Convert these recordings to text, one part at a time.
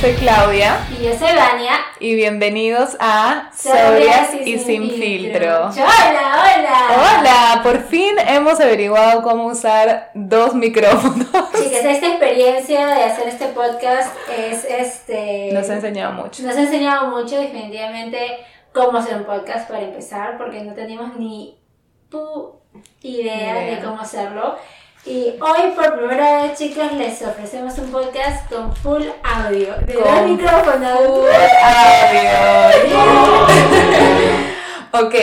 soy Claudia Y yo soy Vania. y bienvenidos a Sobrias y sin filtro. Hola, hola. Hola, por fin hemos averiguado cómo usar dos micrófonos. Chicas, esta experiencia de hacer este podcast es este. Nos ha enseñado mucho. Nos ha enseñado mucho, definitivamente, cómo hacer un podcast para empezar, porque no teníamos ni pu idea Idea. de cómo hacerlo. Y hoy, por primera vez, chicas, les ofrecemos un podcast con full audio. De dos micrófonos. ok,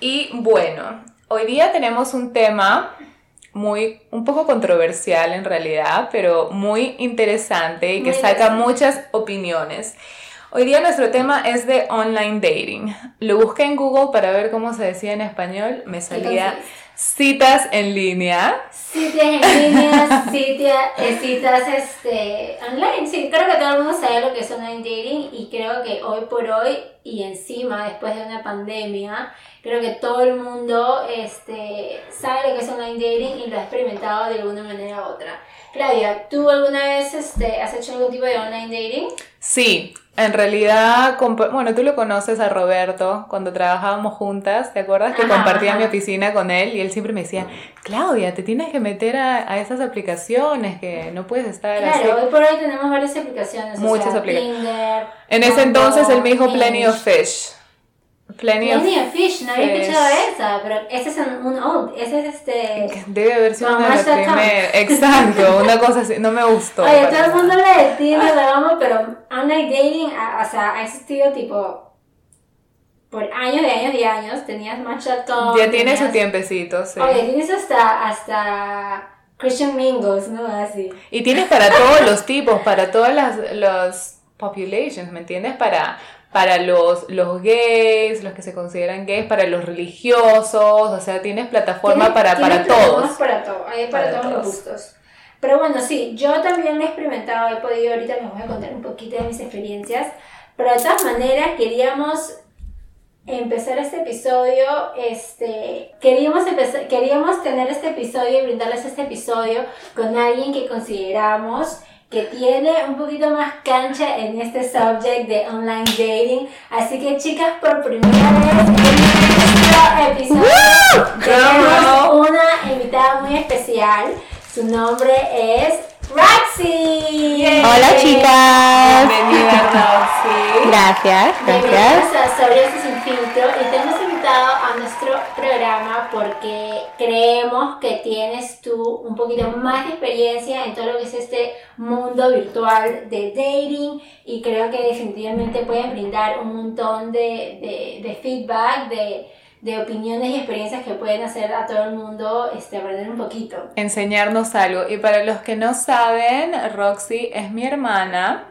y bueno, hoy día tenemos un tema muy, un poco controversial en realidad, pero muy interesante y que Muy saca muchas opiniones. Hoy día nuestro tema es de online dating. Lo busqué en Google para ver cómo se decía en español. Me salía? Citas en línea. Citas en línea, citas, eh, citas este, online. Sí, creo que todo el mundo sabe lo que es online dating y creo que hoy por hoy y encima, después de una pandemia, creo que todo el mundo este, sabe lo que es online dating y lo ha experimentado de alguna manera u otra. Claudia, ¿tú alguna vez este, has hecho algún tipo de online dating? Sí, en realidad, bueno, tú lo conoces a Roberto cuando trabajábamos juntas, ¿te acuerdas? Que Ajá, compartía ajá. mi oficina con él y él siempre me decía, Claudia, te tienes que meter a, a esas aplicaciones que no puedes estar así. Claro, hoy por hoy tenemos varias aplicaciones. o Muchas sea, aplicaciones. Tinder, En ese entonces él me dijo Plenty of Fish. Plenty Plenty of Fish, no había escuchado esa, pero ese es un, un old, ese es este... Debe haber sido una de las. Exacto, una cosa así. No me gustó. Oye, todo el mundo habla de Tinder, lo amo, pero online dating, a- o sea, ha existido tipo por años de años y años. Tenías Match.com. Ya tiene su tenías- tiempecito, sí. Oye, tienes hasta, hasta Christian Mingles, ¿no? Así. Y tienes para todos los tipos, para todas las los populations, ¿me entiendes? Para, para los, los gays, los que se consideran gays, para los religiosos, o sea, tienes plataforma para, para todos. Para todo, hay para, Para todos los gustos. Pero bueno, sí, yo también lo he experimentado, he podido, ahorita les voy a contar un poquito de mis experiencias. Pero de todas maneras, queríamos empezar este episodio, este, queríamos, empezar, queríamos tener este episodio y brindarles este episodio con alguien que consideramos que tiene un poquito más cancha en este subject de online dating. Así que chicas, por primera vez en este episodio tenemos una invitada muy especial. Su nombre es Roxy. Hola chicas. Bienvenida, Roxy. Gracias, Bienvenidos gracias. a Sobrias y Sin Filtro y te hemos invitado a nuestro programa porque creemos que tienes tú un poquito más de experiencia en todo lo que es este mundo virtual de dating y creo que definitivamente puedes brindar un montón de, de, de feedback, de, de opiniones y experiencias que pueden hacer a todo el mundo este, aprender un poquito. Enseñarnos algo. Y para los que no saben, Roxy es mi hermana.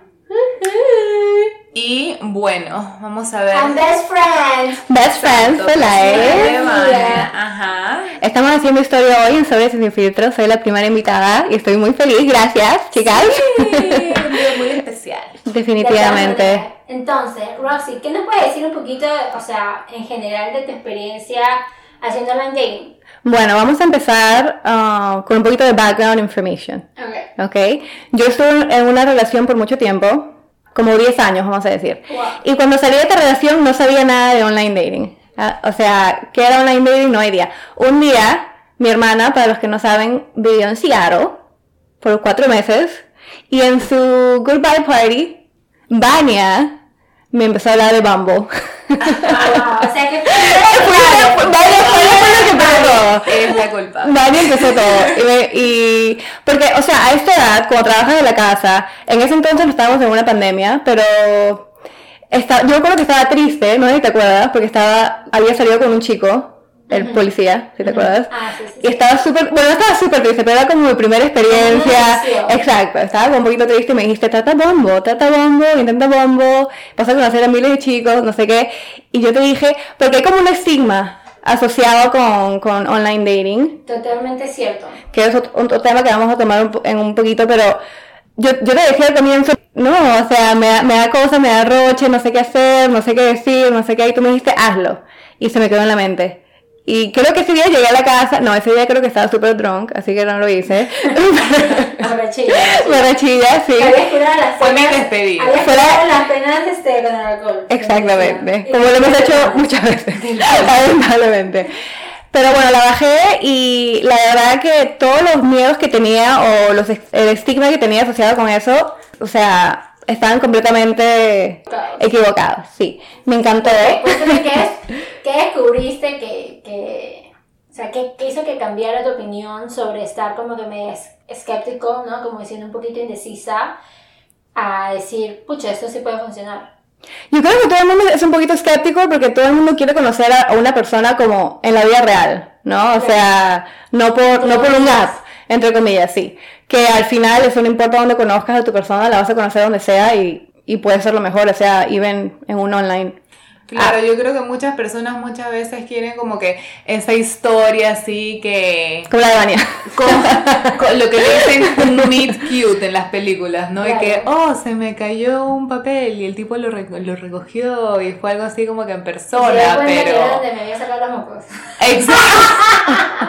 Y bueno, vamos a ver. And best friends. Best friends for De life. Vania, Ajá. Estamos haciendo historia hoy en Sobres y Sin Filtro. Soy la primera invitada y estoy muy feliz. Gracias, chicas. Sí, un día muy especial. Definitivamente. Entonces, Roxy, ¿qué nos puedes decir un poquito, o sea, en general de tu experiencia haciendo online dating? Bueno, vamos a empezar ah, con un poquito de background information. Ok. ¿Ok? Yo estuve en una relación por mucho tiempo, como 10 años, vamos a decir. Wow. Y cuando salí de esta relación no sabía nada de online dating. Ah, O sea, ¿qué era online dating? No idea. Un día, mi hermana, para los que no saben, vivió en Seattle por cuatro meses. Y en su goodbye party, Vania me empezó a hablar de Bumble. Ah, o sea que Fue- Vania fue la que empezó todo. Es la culpa. Vania empezó todo. Y, me- y- porque, o sea, a esta edad, cuando trabajas en la casa, en ese entonces no estábamos en una pandemia, pero esta- yo recuerdo que estaba triste, no sé si te acuerdas, porque estaba, había salido con un chico, el policía, si te acuerdas. Ah, sí, sí, Y estaba súper, bueno, no estaba súper triste, pero era como mi primera experiencia. Exacto, estaba como un poquito triste y me dijiste, trata bombo, trata bombo, intenta bombo, vas a conocer a miles de chicos, no sé qué. Y yo te dije, porque hay como un estigma asociado con, con online dating, Totalmente cierto. que es otro, otro tema que vamos a tomar un en un poquito, pero yo, yo te decía al comienzo, no, o sea, me da, me da cosa, me da roche, no sé qué hacer, no sé qué decir, no sé qué, y tú me dijiste, hazlo. Y se me quedó en la mente. Y creo que ese día llegué a la casa, no, ese día creo que estaba súper drunk, así que no lo hice. Borrachilla. Borrachilla, sí. Habías curado las Fue mi penas. despedida. Fuera- las penas este, con el alcohol. Exactamente, como lo hemos hecho muchas veces, lamentablemente. Pero bueno, la bajé y la verdad que todos los miedos que tenía o los, el estigma que tenía asociado con eso, o sea, estaban completamente equivocados, sí. Me encantó. Cuéntame qué, es, qué descubriste que, que o sea, qué, qué hizo que cambiara tu opinión sobre estar como que medio es- escéptico, ¿no? Como diciendo un poquito indecisa, a decir, pucha, esto sí puede funcionar. Yo creo que todo el mundo es un poquito escéptico porque todo el mundo quiere conocer a a una persona como en la vida real, ¿no? O sea, no por, no por un app, entre comillas, sí. Que al final eso no importa dónde conozcas a tu persona, la vas a conocer donde sea y, y puede ser lo mejor, o sea, even en un online. Claro, yo creo que muchas personas muchas veces quieren como que esa historia así que... Como la de Vania. Con, con lo que le dicen un meet cute en las películas, ¿no? Y que, oh, se me cayó un papel y el tipo lo, lo recogió y fue algo así como que en persona, que pero... donde me había sacado los mocos. Exacto.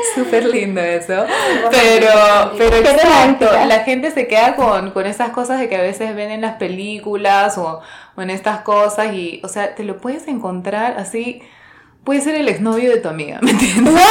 Súper lindo eso. Pero, pero exacto, la gente se queda con, con esas cosas de que a veces ven en las películas o, o en estas cosas y, o sea, te lo puedes encontrar así. Puede ser el exnovio de tu amiga, ¿me entiendes?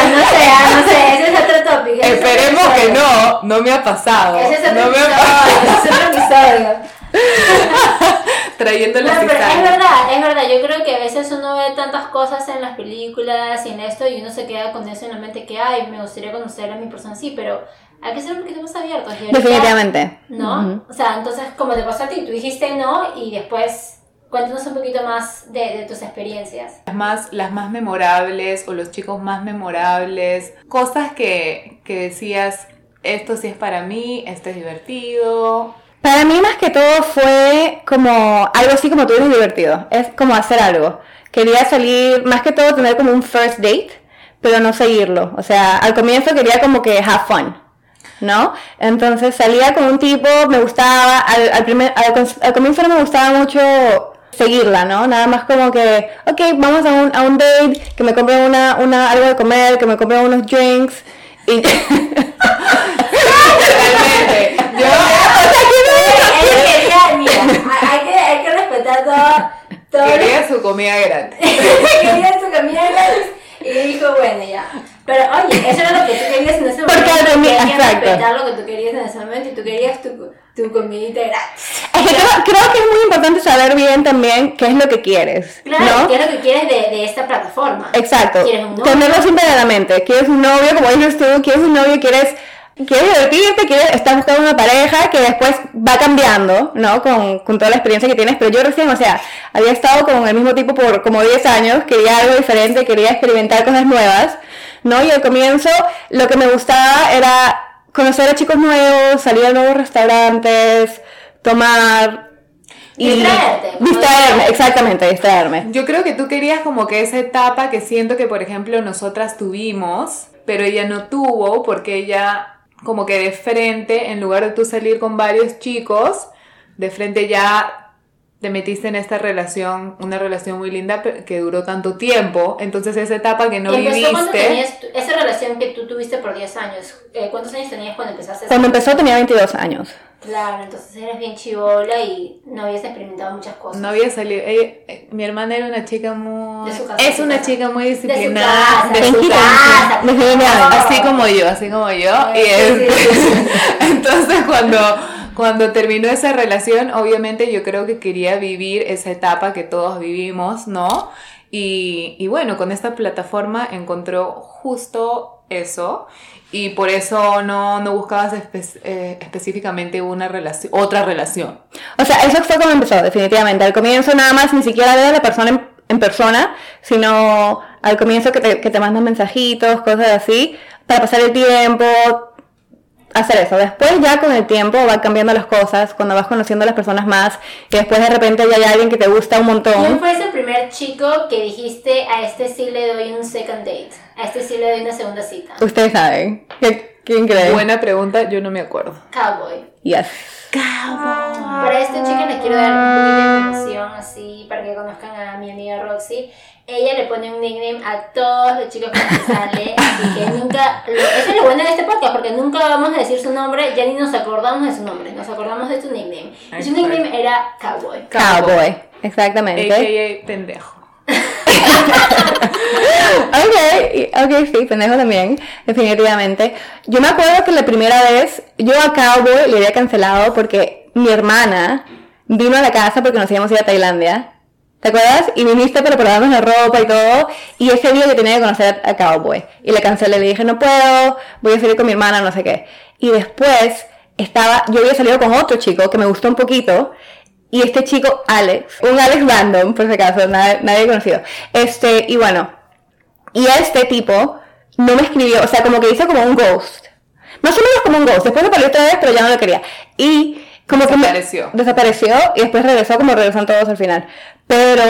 No sé, ah, no sé, ese es otro tópico. es Esperemos que episodio. no, no me ha pasado. Ese es otro no me ha episodio, ese es otro episodio. trayendo No, la pero es verdad, es verdad. Yo creo que a veces uno ve tantas cosas en las películas y en esto y uno se queda con eso en la mente que, ay, me gustaría conocer a mi persona así, pero hay que ser un poquito más abiertos. Definitivamente. ¿No? Ujú. O sea, entonces, como te pasó a ti, tú dijiste no y después cuéntanos un poquito más de, de tus experiencias. Las más, las más memorables o los chicos más memorables, cosas que, que decías, esto sí es para mí, esto es divertido. Para mí más que todo fue como algo así como tú eres divertido. Es como hacer algo. Quería salir, más que todo tener como un first date, pero no seguirlo. O sea, al comienzo quería como que have fun. ¿No? Entonces salía con un tipo, me gustaba, al, al, primer, al, al comienzo no me gustaba mucho seguirla, ¿no? Nada más como que, ok, vamos a un, a un date, que me compren una, una, algo de comer, que me compren unos drinks. Y yo, Ella quería, mira, hay que, hay respetar todo. quería su comida gratis. quería su camino gratis y dijo, bueno, ya. Pero oye, eso era lo que tú querías en ese Porque momento. a mí- Hay que exacto. respetar lo que tú querías en ese momento y tú querías tu, tu comidita gratis. Es que creo, creo que es muy importante saber bien también qué es lo que quieres. Claro, ¿no? ¿qué es lo que quieres de, de esta plataforma? Exacto. ¿Quieres un novio? Tenerlo siempre en la mente. Quieres un novio, como dices tú, quieres un novio, quieres, quieres divertirte, quieres, estás buscando una pareja que después va cambiando, ¿no? Con, con toda la experiencia que tienes. Pero yo recién, o sea, había estado con el mismo tipo por como 10 años, quería algo diferente, quería experimentar cosas nuevas, ¿no? Y al comienzo lo que me gustaba era conocer a chicos nuevos, salir a nuevos restaurantes, tomar... Y Distraerte, distraerme, exactamente, distraerme. Yo creo que tú querías como que esa etapa que siento que, por ejemplo, nosotras tuvimos, pero ella no tuvo porque ella como que de frente, en lugar de tú salir con varios chicos, de frente ya te metiste en esta relación, una relación muy linda que duró tanto tiempo, entonces esa etapa que no cuando viviste, tenías tu- esa relación que tú tuviste por 10 años. Eh, ¿Cuántos años tenías cuando empezaste? Cuando empezó tenía 22 años. Claro, entonces eras bien chivola y no habías experimentado muchas cosas. no había salido, ella- eh, mi hermana era una chica muy, De su casa, es de una casa. chica muy de su disciplinada, casa, de de su casa. casa. Así como yo, así como yo. Y Sí, sí, sí, sí. entonces cuando, cuando terminó esa relación, obviamente yo creo que quería vivir esa etapa que todos vivimos, ¿no? Y, y bueno, con esta plataforma encontró justo eso. Y por eso no, no buscabas espe- eh, específicamente una relación, otra relación. O sea, eso fue como empezó, definitivamente. Al comienzo nada más ni siquiera ver a la persona en, en persona, sino al comienzo que te, que te mandan mensajitos, cosas así, para pasar el tiempo, hacer eso. Después ya con el tiempo van cambiando las cosas, cuando vas conociendo a las personas más, y después de repente ya hay alguien que te gusta un ¿Quién montón. fue ese primer chico que dijiste a este sí le doy un second date? A este sí le doy una segunda cita. Ustedes saben. ¿Qué- ¿Quién cree? Buena pregunta, yo no me acuerdo. Cowboy. Yes. Para esto, chicas, les quiero dar un poquito de información así para que conozcan a mi amiga Roxy. Ella le pone un nickname a todos los chicos que sale, así que nunca. lo- eso es lo bueno de este podcast, porque nunca vamos a decir su nombre, ya ni nos acordamos de su nombre, nos acordamos de su nickname. Y su nickname era Cowboy. Cowboy. Exactamente. AKA pendejo. Ok, ok, sí, pendejo también, definitivamente. Yo me acuerdo que la primera vez yo a Cowboy le había cancelado porque mi hermana vino a la casa porque nos íbamos a ir a Tailandia. ¿Te acuerdas? Y viniste para probarnos la ropa y todo. Y ese día yo tenía que conocer a Cowboy. Y le cancelé, le dije, no puedo, voy a salir con mi hermana, no sé qué. Y después estaba, yo había salido con otro chico que me gustó un poquito. Y este chico, Alex, un Alex random, por si acaso, nadie, nadie conocido. Este, y bueno, y este tipo no me escribió, o sea, como que hizo como un ghost. Más o menos como un ghost. Después me peleó otra vez, pero ya no lo quería. Y como que me- Desapareció. desapareció y después regresó como regresan todos al final. Pero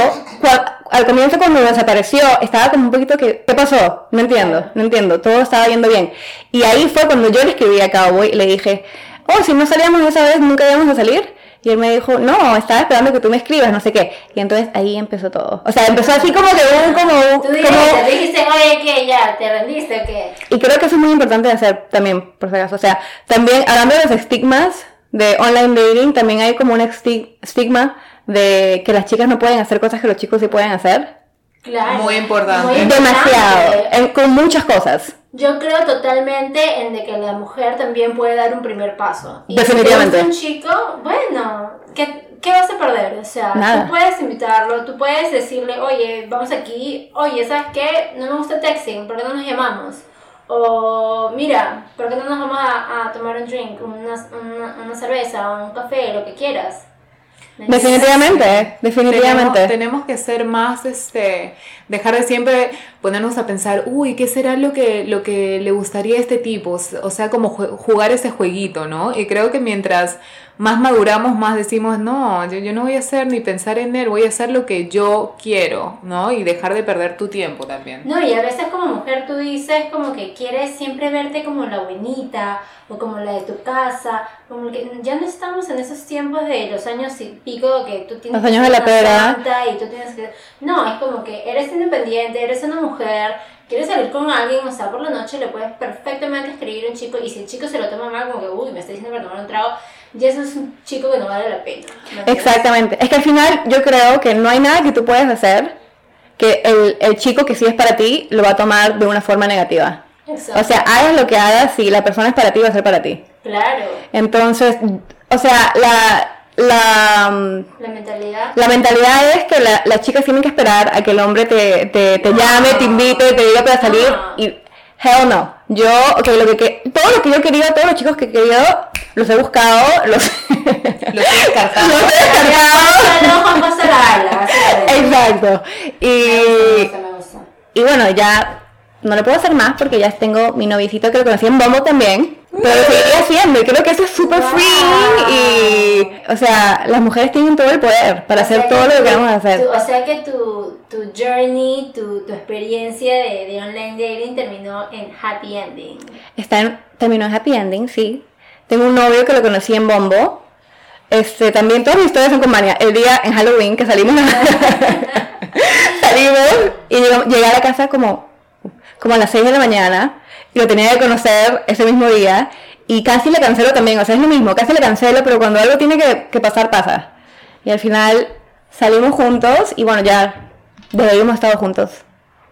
al comienzo cuando desapareció estaba como un poquito que, ¿qué pasó? No entiendo, no entiendo. Todo estaba yendo bien. Y ahí fue cuando yo le escribí a Cowboy y le dije, oh, si no salíamos esa vez, nunca íbamos a salir. Y él me dijo, no, estaba esperando que tú me escribas, no sé qué. Y entonces ahí empezó todo. O sea, empezó así como que un, como, Tú como, dijiste, dijiste, oye, que ya, ¿te rendiste o qué? y creo que eso es muy importante de hacer también, por si acaso. O sea, también hablando de los estigmas de online dating, también hay como un esti- estigma de que las chicas no pueden hacer cosas que los chicos sí pueden hacer. Claro. Muy importante. Muy Demasiado, en- con muchas cosas. Yo creo totalmente en de que la mujer también puede dar un primer paso. Y Definitivamente. Si un chico, bueno, ¿qué, ¿qué vas a perder? O sea, Nada. tú puedes invitarlo, tú puedes decirle, oye, vamos aquí, oye, ¿sabes qué? No me gusta texting, ¿por qué no nos llamamos? O mira, ¿por qué no nos vamos a, a tomar un drink, una, una, una cerveza, un café, lo que quieras? ¿Me entiendes? Definitivamente, definitivamente. Tenemos, tenemos que ser más, este, dejar de siempre ponernos a pensar, uy, ¿qué será lo que, lo que le gustaría a este tipo? O sea, como jugar ese jueguito, ¿no? Y creo que mientras más maduramos, más decimos, no, yo, yo no voy a hacer ni pensar en él, voy a hacer lo que yo quiero, ¿no? Y dejar de perder tu tiempo también. No, y a veces como mujer tú dices como que quieres siempre verte como la buenita o como la de tu casa, como que ya no estamos en esos tiempos de los años y pico que tú tienes Los que años ser de la una pera. y tú tienes que... No, es como que eres independiente, eres una mujer, quieres salir con alguien, o sea, por la noche le puedes perfectamente escribir a un chico y si el chico se lo toma mal como que, uy, me está diciendo para tomar un trago, ya eso es un chico que no vale la pena. Exactamente. Es que al final yo creo que no hay nada que tú puedes hacer que el, el chico que sí es para ti lo va a tomar de una forma negativa. Exacto. O sea, hagas lo que hagas, si la persona es para ti, va a ser para ti. claro, Entonces, o sea, la, la, mm, la mentalidad... la mentalidad es que la- las chicas tienen que esperar a que el hombre te, te, te llame, te invite, te diga para salir No. y hell no. Yo, ok, lo que, que- todo lo que yo he querido, todos los chicos que he querido, los he buscado, los, Lo tienes cargado. los he descartado. No. Exacto. Me Y, gusta, me gusta. y bueno, ya no le puedo hacer más porque ya tengo mi novicito que lo conocí en Bombo también. Pero lo seguiré haciendo y creo que eso es súper Wow. free y, o sea, las mujeres tienen todo el poder para O hacer todo lo que tu- queramos hacer. tu- o sea que tu, tu journey, tu, tu experiencia de, de online dating terminó en happy ending. Está en, terminó en happy ending, sí. Tengo un novio que lo conocí en Bombo. Este, también todas mis historias son con Mania. El día en Halloween que salimos, salimos y llegamos- llegué a la casa como, como a las 6 de la mañana y lo tenía que conocer ese mismo día y casi le cancelo también, o sea, es lo mismo, casi le cancelo, pero cuando algo tiene que, que pasar, pasa. Y al final salimos juntos y bueno, ya desde ahí hemos estado juntos.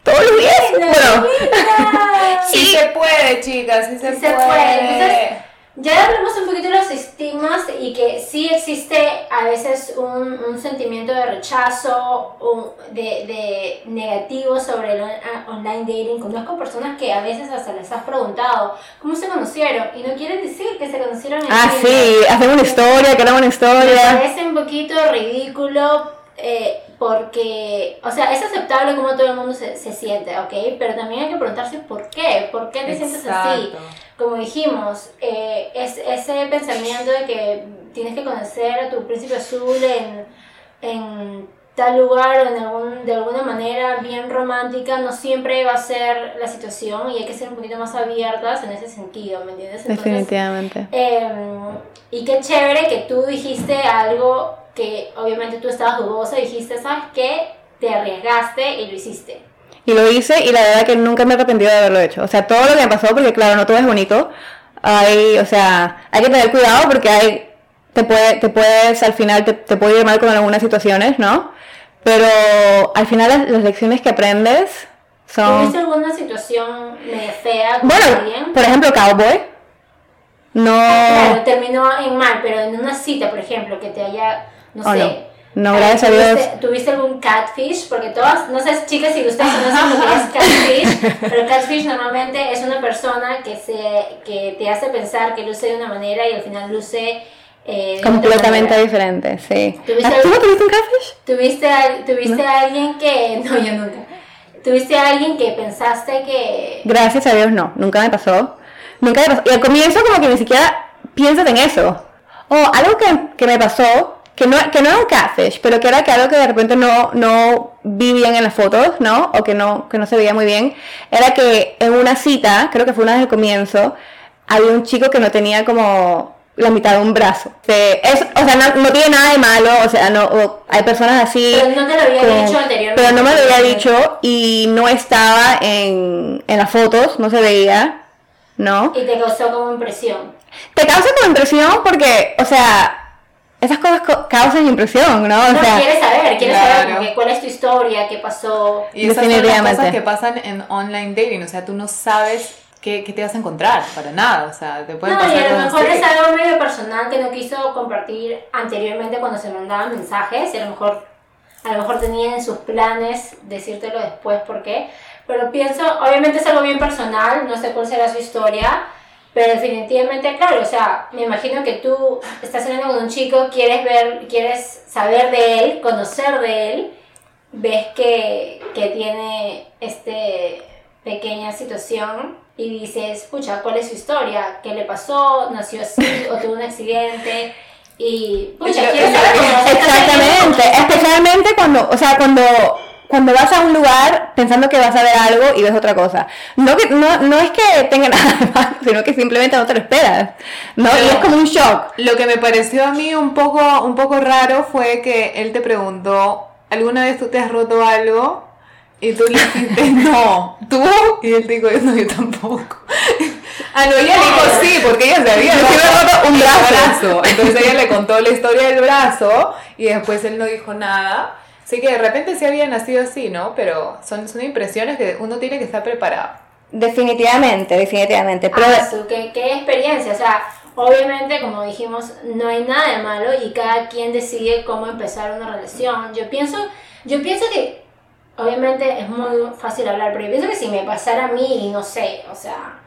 Todos los días. Bueno, Sí se puede, chicas, sí se, Sí se puede. Entonces, ya hablamos un poquito de los estigmas y que sí existe a veces un, un sentimiento de rechazo, un- de, de negativo sobre el on- a- online dating. Conozco personas que a veces hasta les has preguntado cómo se conocieron y no quieren decir que se conocieron en Ah, sí, hacemos una historia, creamos una Me historia. parece un poquito ridículo eh, porque, o sea, es aceptable como todo el mundo se, se siente, ¿ok? Pero también hay que preguntarse por qué, por qué te sientes así. Como dijimos, eh, es, ese pensamiento de que tienes que conocer a tu príncipe azul en, en tal lugar o en algún, de alguna manera bien romántica, no siempre va a ser la situación y hay que ser un poquito más abiertas en ese sentido, ¿me entiendes? Entonces, Definitivamente. em, y qué chévere que tú dijiste algo que obviamente tú estabas dudosa y dijiste, ¿sabes qué? Te arriesgaste y lo hiciste. Y lo hice y la verdad que nunca me he arrepentido de haberlo hecho. O sea, todo lo que me pasó, porque claro, no todo es bonito. Hay, o sea, hay que tener cuidado porque hay, te, puede, te puedes, al final te, te puede ir mal con algunas situaciones, ¿no? Pero al final las, las lecciones que aprendes son... ¿Tuviste alguna situación medio fea con Bueno, alguien? por ejemplo, Cowboy. No... Claro, terminó en mal, pero en una cita, por ejemplo, que te haya, no Oh, sé. no. Gracias a Dios. ¿tuviste, ¿Tuviste algún catfish? Porque todas, no sé, chicas, si ustedes conocen lo que es catfish, pero catfish normalmente es una persona que, se, que te hace pensar que luce de una manera y al final luce eh, Completamente diferente, sí. ¿Tuviste Ah, ¿Tú no tuviste un catfish? ¿Tuviste, tuviste a alguien que... No, yo nunca. ¿Tuviste a alguien que pensaste que... Gracias a Dios no, nunca me pasó. Nunca me pasó. Y al comienzo como que ni siquiera piensas en eso. O algo que, que me pasó, que no, que no era un catfish, pero que era que algo que de repente no, no vi bien en las fotos, ¿no? O que no, que no se veía muy bien, era que en una cita, creo que fue una desde el comienzo, había un chico que no tenía como la mitad de un brazo. Es, o sea, no, no tiene nada de malo, o sea, no, o hay personas así. Pero no te lo había como- dicho anteriormente. Pero no me lo había dicho y no estaba en, en las fotos, no se veía, ¿no? Y te causó como impresión. Te causa como impresión porque, o sea, esas cosas co- causan impresión, ¿no? O No, sea, quieres saber, quieres saber claro. que cuál es tu historia, qué pasó. Y esas son las cosas que pasan en online dating, o sea, tú no sabes qué, qué te vas a encontrar, para nada, o sea, te pueden No, y pasar a lo mejor así. es algo medio personal que no quiso compartir anteriormente cuando se mandaban mensajes, y a lo mejor, a lo mejor tenía en sus planes decírtelo después por qué. Pero pienso, obviamente es algo bien personal, no sé cuál será su historia, pero definitivamente, claro, o sea, me imagino que tú estás saliendo con un chico, quieres ver, quieres saber de él, conocer de él, ves que, que tiene este pequeña situación y dices, pucha, ¿cuál es su historia? ¿Qué le pasó? ¿Nació así o tuvo un accidente? Y, pucha, Yo- ¿quieres yo- saber? cómo exactamente, especialmente cuando, o sea, cuando cuando vas a un lugar pensando que vas a ver algo y ves otra cosa. No, que, no, no es que tenga nada de malo, sino que simplemente no te lo esperas. ¿no? Y es como un shock. Lo que me pareció a mí un poco, un poco raro fue que él te preguntó, ¿alguna vez tú te has roto algo? Y tú le dijiste, no, ¿tú? Y él dijo, no, yo tampoco. Ah, no, ella dijo sí, porque ella se había Yo roto un el brazo. Entonces ella le contó la historia del brazo y después él no dijo nada. Así que de repente sí había nacido así, ¿no? Pero son, son impresiones que uno tiene que estar preparado. Definitivamente, definitivamente. Pero Ah, su, ¿qué, qué experiencia, o sea, obviamente como dijimos, no hay nada de malo y cada quien decide cómo empezar una relación. Yo pienso, yo pienso que, obviamente es muy fácil hablar, pero yo pienso que si me pasara a mí, no sé, o sea...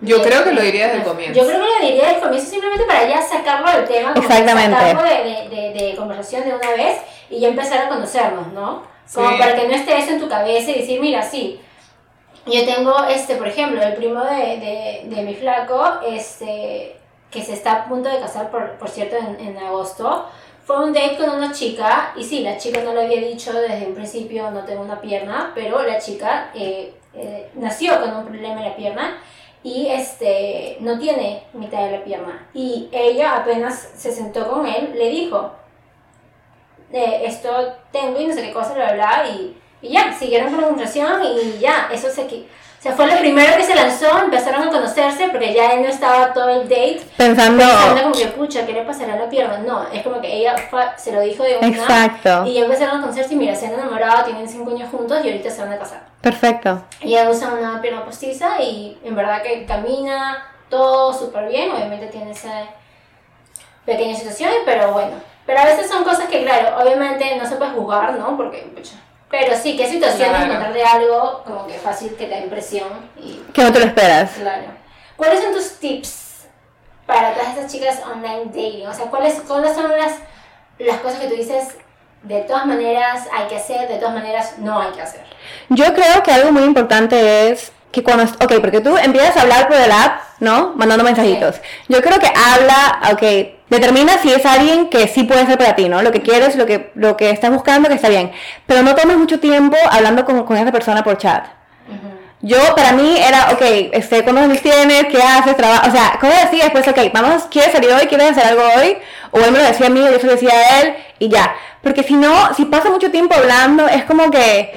Yo de- creo que lo diría desde el comienzo. Yo creo que lo diría desde el comienzo simplemente para ya sacarlo del tema, Exactamente. sacarlo de, de, de, de conversación de una vez y ya empezar a conocernos, ¿no? Como Sí. para que no esté eso en tu cabeza y decir, mira, sí, yo tengo, este, por ejemplo, el primo de, de, de mi flaco, este, que se está a punto de casar, por, por cierto, en, en agosto. Fue un date con una chica, y sí, la chica no le había dicho desde un principio no tengo una pierna, pero la chica eh, eh, nació con un problema en la pierna y este, no tiene mitad de la pierna. Y ella apenas se sentó con él, le dijo, eh, esto tengo y no sé qué cosa, bla, bla, y, y ya, siguieron con la conversación y ya, eso se, o sea, fue lo primero que se lanzó, empezaron a conocerse porque ya él no estaba todo el date pensando... pensando como que, pucha, ¿qué le pasará a la pierna? No, es como que ella fue- se lo dijo de una Exacto. y ya empezaron a conocerse y mira, se han enamorado, tienen cinco años juntos y ahorita se van a casar. Perfecto. Ella usa una pierna postiza y en verdad que camina todo súper bien, obviamente tiene esa pequeña situación, pero bueno. Pero a veces son cosas que, claro, obviamente no se puede juzgar, ¿no? Porque, pucha. Pero sí, qué situación de Claro. encontrar de algo como que fácil que te da impresión y Que no te lo esperas. claro. ¿Cuáles son tus tips para todas estas chicas online dating? O sea, ¿cuáles, cuáles son las, las cosas que tú dices de todas maneras hay que hacer, de todas maneras no hay que hacer? Yo creo que algo muy importante es que cuando, ok, porque tú empiezas a hablar por el app, ¿no? Mandando mensajitos. Yo creo que habla, ok, Determina si es alguien que sí puede ser para ti, ¿no? Lo que quieres, lo que, lo que estás buscando, que está bien. Pero no tomes mucho tiempo hablando con, con esa persona por chat. Yo, para mí, era, ok, este, ¿cuántos años tienes? ¿Qué haces? Trabajo. O sea, ¿cómo decía después? Ok, vamos, ¿quieres salir hoy? ¿Quieres hacer algo hoy? O él me lo decía a mí, yo se lo decía a él, y ya. Porque si no, si pasa mucho tiempo hablando, es como que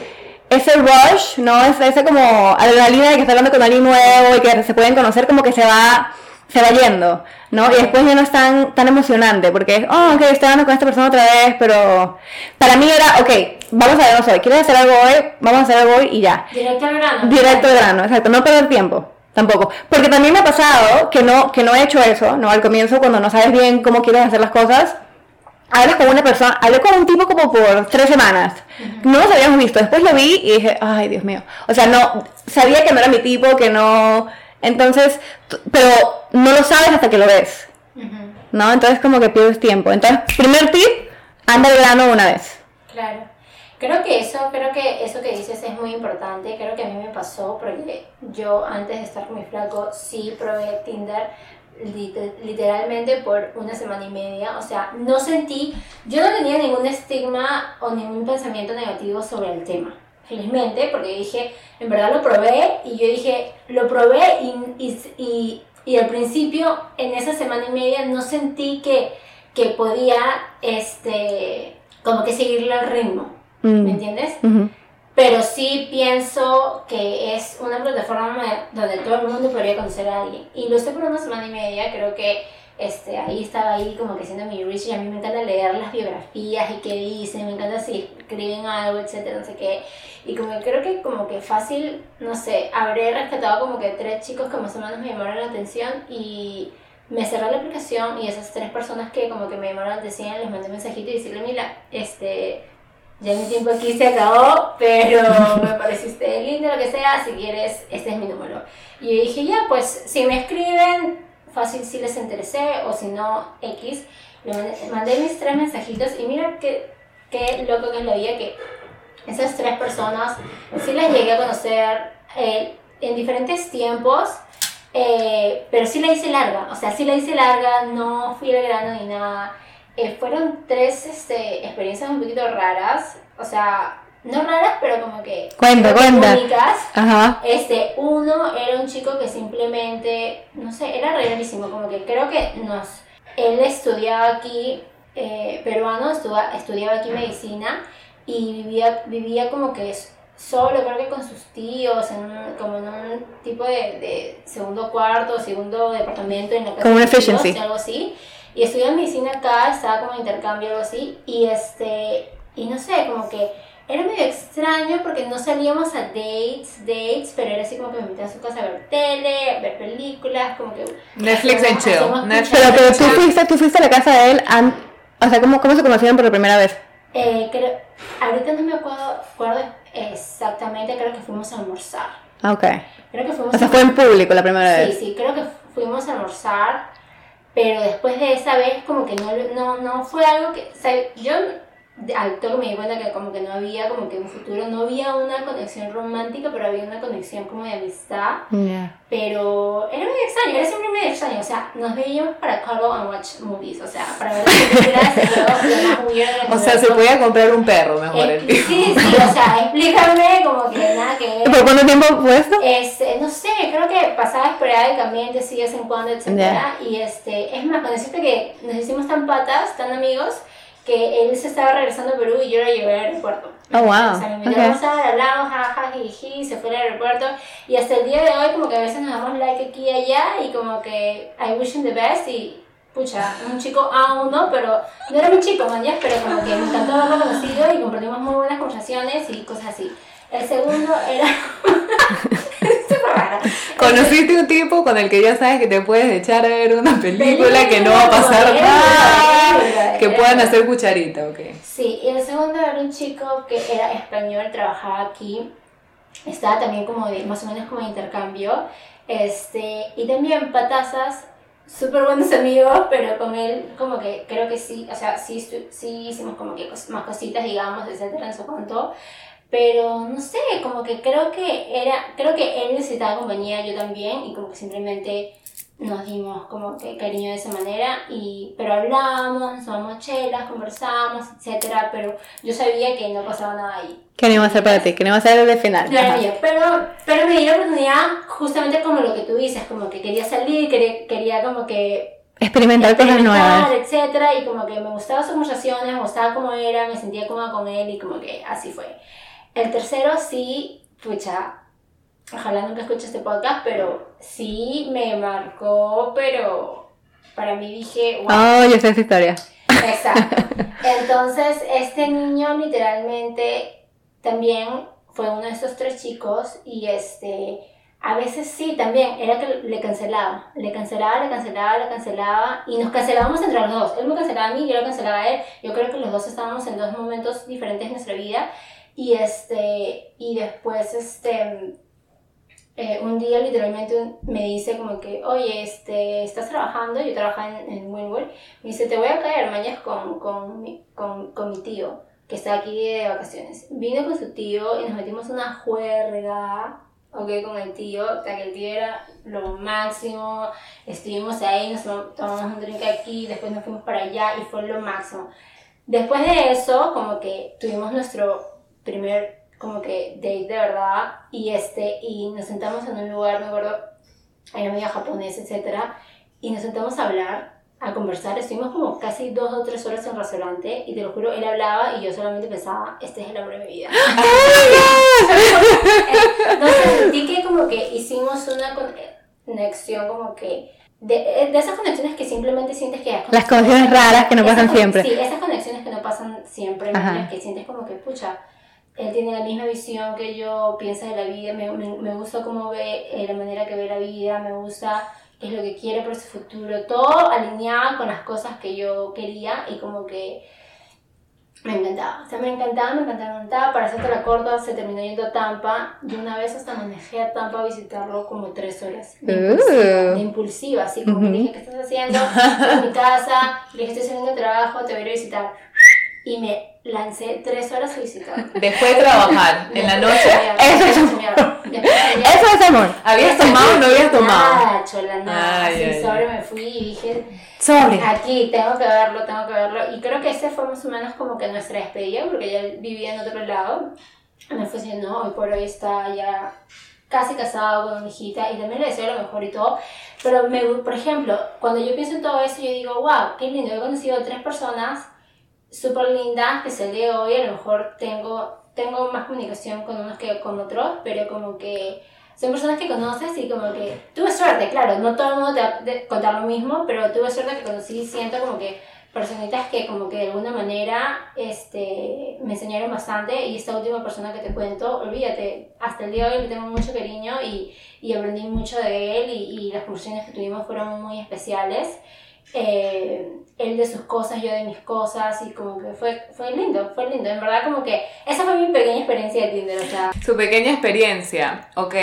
ese rush, ¿no? Es ese como adrenalina de que está hablando con alguien nuevo y que se pueden conocer, como que se va, se va yendo, ¿no? Y después ya no es tan, tan emocionante, porque es, oh, ok, estoy hablando con esta persona otra vez, pero para mí era, ok, vamos a ver, no sé, ¿quieres hacer algo hoy? Vamos a hacer algo hoy y ya. Directo al grano. Directo al grano, exacto, no perder tiempo. Tampoco. Porque también me ha pasado que no, que no he hecho eso, ¿no? Al comienzo, cuando no sabes bien cómo quieres hacer las cosas, hablas con una persona, hablé con un tipo como por tres semanas. No nos habíamos visto. Después lo vi y dije, ay, Dios mío. O sea, no, sabía que no era mi tipo, que no. Entonces, pero no lo sabes hasta que lo ves. ¿No? Entonces, como que pierdes tiempo. Entonces, primer tip, anda al grano una vez. Claro. Creo que eso, creo que eso que dices es muy importante. Creo que a mí me pasó porque yo antes de estar con mi flaco sí probé Tinder lit- literalmente por una semana y media. O sea, no sentí, yo no tenía ningún estigma o ningún pensamiento negativo sobre el tema. Felizmente, porque dije, en verdad lo probé y yo dije, lo probé y, y, y, y al principio, en esa semana y media, no sentí que, que podía, este, como que seguirle el ritmo. Mm. ¿Me entiendes? Ujú. Pero sí pienso que es una plataforma donde todo el mundo podría conocer a alguien. Y lo usé por una semana y media, creo que este, ahí estaba ahí como que haciendo mi research. Y a mí me encanta leer las biografías y qué dicen, me encanta si escriben algo, etcétera, no sé qué. Y como que creo que como que fácil, no sé, habré rescatado como que tres chicos que más o menos me llamaron la atención y me cerré la aplicación y esas tres personas que como que me llamaron la atención les mandé un mensajito y decirle, mira, este, ya mi tiempo aquí se acabó, pero me pareciste lindo, lo que sea, si quieres, este es mi número. Y yo dije, ya, pues si me escriben, fácil si les interesé, o si no, X. Le mandé, mandé mis tres mensajitos y mira qué, qué loco que es la vida que esas tres personas sí las llegué a conocer eh, en diferentes tiempos, eh, pero sí la hice larga, o sea, sí la hice larga, no fui al grano ni nada. Eh, fueron tres este, experiencias un poquito raras, o sea, no raras, pero como que Cuenta, cuenta. únicas. Ajá. Este, uno era un chico que simplemente, no sé, era rarísimo, como que creo que nos, él estudiaba aquí, eh, peruano, estudia- estudiaba aquí medicina y vivía, vivía como que solo, creo que con sus tíos, en un- como en un tipo de, de segundo cuarto, segundo departamento en la casa Como de un sus tíos, efficiency. algo así. Y estudiaba medicina acá, estaba como intercambio, algo así, y este, y no sé, como que era medio extraño porque no salíamos a dates, dates, pero era así como que me invitaba a su casa a ver tele, a ver películas, como que... Netflix and chill. Netflix Pero, pero and tú chill. fuiste, tú fuiste a la casa de él, an- o sea, ¿cómo, ¿cómo se conocieron por la primera vez? Eh, creo, ahorita no me acuerdo, acuerdo exactamente, creo que fuimos a almorzar. Ah, Ok. Creo que fuimos O sea, a- fue en público la primera Sí, vez. sí, creo que fuimos a almorzar, pero después de esa vez como que no, no, no fue algo que, o sea, yo al toque me di cuenta que como que no había como que un futuro, no había una conexión romántica, pero había una conexión como de amistad, Ya. pero era medio extraño, era siempre medio extraño, o sea, nos veíamos para cuddle and watch movies, o sea, para ver películas y O sea, se podía comprar un perro mejor el Eh, tío. sí, sí, o sea, explícame como que nada que. ¿Por cuánto tiempo fue esto? Este, no sé, creo que pasaba esporádicamente, sí, de vez en cuando, etcétera. Y este, es más, cuando decirte que nos hicimos tan patas, tan amigos, que él se estaba regresando a Perú y yo lo llevé al aeropuerto. Oh, wow. O sea, me invitó a Ok. almorzar, hablamos, jaja, jiji, se fue al aeropuerto. Y hasta el día de hoy, como que a veces nos damos like aquí y allá, y como que I wish him the best. Y pucha, un chico A1, pero no era mi chico, man, ya, pero como que me encantó haberlo conocido y compartimos muy buenas conversaciones y cosas así. El segundo era. Conociste un tipo con el que ya sabes que te puedes echar a ver una película, que no va a pasar nada, que puedan hacer cucharita, ok. Sí, y el segundo era un chico que era español, trabajaba aquí, estaba también como de, más o menos como de intercambio, este, y también patazas, súper buenos amigos, pero con él como que creo que sí, o sea, sí, sí hicimos como que más cositas, digamos, etcétera, en su cuanto, pero no sé, como que creo que era, creo que él necesitaba compañía, yo también, y como que simplemente nos dimos como que cariño de esa manera, y, pero hablábamos, nos tomamos chelas, conversábamos, etcétera, pero yo sabía que no pasaba nada ahí. ¿Qué no iba a hacer para ti? ¿Qué no iba a hacer desde el final? Claro, yo, pero, pero me di la oportunidad justamente como lo que tú dices, como que quería salir, quería, quería como que Experimentar cosas nuevas. etcétera, y como que me gustaban sus conversaciones, me gustaba cómo era, me sentía cómoda con él y como que así fue. El tercero sí, pucha, ojalá nunca escuche este podcast, pero sí me marcó, pero para mí dije, wow, Oh, yo sé esa historia. Exacto. Entonces, este niño literalmente también fue uno de esos tres chicos y este, a veces sí, también era que le cancelaba, le cancelaba, le cancelaba, le cancelaba y nos cancelábamos entre los dos. Él me cancelaba a mí, yo lo cancelaba a él. Yo creo que los dos estábamos en dos momentos diferentes de nuestra vida y este, y después este, eh, un día literalmente me dice como que, oye, este, estás trabajando, yo trabajaba en, en Winwood, me dice, te voy a caer mañana con, con, con, con mi tío, que está aquí de vacaciones. Vino con su tío y nos metimos una juerga, ok, con el tío, o sea, que el tío era lo máximo, estuvimos ahí, nos tom- tomamos un drink aquí, después nos fuimos para allá y fue lo máximo. Después de eso, como que tuvimos nuestro primer como que date de verdad y este y nos sentamos en un lugar me acuerdo era medio japonés etcétera y nos sentamos a hablar a conversar. Estuvimos como casi dos o tres horas en el restaurante y te lo juro él hablaba y yo solamente pensaba este es el amor de mi vida entonces sentí que como que hicimos una con- conexión como que de, de esas conexiones que simplemente sientes que Las conexiones raras que no pasan siempre. Sí, esas conexiones que no pasan siempre, que sientes como que, pucha, él tiene la misma visión que yo, piensa de la vida, me, me, me gusta cómo ve, eh, la manera que ve la vida, me gusta qué es lo que quiere para su futuro, todo alineado con las cosas que yo quería y como que me encantaba, o sea, me encantaba, me encantaba, me encantaba, para hacerte la corta se terminó yendo a Tampa, y una vez hasta manejé a Tampa a visitarlo como tres horas, de impulsiva, Uh. de impulsiva, así como que Ujú. dije, ¿qué estás haciendo? En mi casa, le dije, estoy haciendo el trabajo, te voy a ir a visitar, y me lancé tres horas visitarlo. Después de trabajar, en la noche. Eso es- Eso es amor. ¿Habías tomado o no habías tomado? Nada, chola, nada. Ay, Así ay, sobre me fui y dije, Sobre. aquí, tengo que verlo, tengo que verlo. Y creo que ese fue más o menos como que nuestra despedida, porque ya vivía en otro lado. Me fue diciendo, no, hoy por hoy está ya casi casado con una hijita y también le deseo lo mejor y todo. Pero, me, por ejemplo, cuando yo pienso en todo eso, yo digo, wow, qué lindo. He conocido a tres personas súper lindas que se de hoy. A lo mejor tengo, tengo más comunicación con unos que con otros, pero como que son personas que conoces y como que tuve suerte, claro, no todo el mundo te va a contar lo mismo, pero tuve suerte que conocí, siento como que personitas que como que de alguna manera este, me enseñaron bastante y esta última persona que te cuento, olvídate, hasta el día de hoy le tengo mucho cariño y, y aprendí mucho de él y, y las conversaciones que tuvimos fueron muy especiales. Eh, él de sus cosas, yo de mis cosas y como que fue, fue lindo, fue lindo, en verdad como que esa fue mi pequeña experiencia de Tinder, o sea, Su pequeña experiencia. Ok.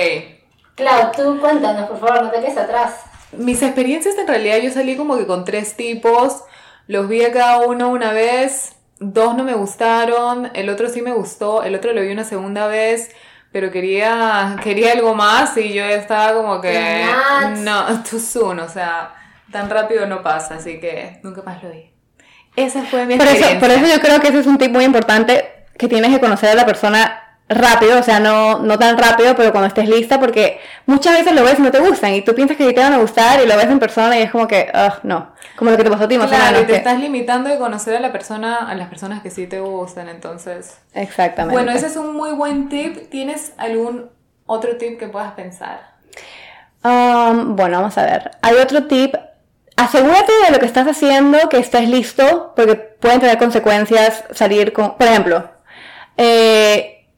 Clau, tú cuéntanos, por favor, no te quedes atrás. Mis experiencias en realidad yo salí como que con tres tipos. Los vi a cada uno una vez. Dos no me gustaron. El otro sí me gustó. El otro lo vi una segunda vez. Pero quería, quería algo más y yo estaba como que... No, too soon. O sea, tan rápido no pasa. Así que nunca más lo vi. Esa fue mi Por eso, experiencia. por eso yo creo que ese es un tip muy importante que tienes que conocer a la persona rápido, o sea, no, no tan rápido, pero cuando estés lista, porque muchas veces lo ves y no te gustan, y tú piensas que te van a gustar y lo ves en persona y es como que, ugh, no, como lo que te pasó a ti más o Claro, menos, y te que- estás limitando de conocer a la persona, a las personas que sí te gustan, entonces... Exactamente. Bueno, ese es un muy buen tip. ¿Tienes algún otro tip que puedas pensar? Um, bueno, vamos a ver. Hay otro tip. Asegúrate de lo que estás haciendo, que estés listo, porque pueden tener consecuencias salir con... Por ejemplo, eh,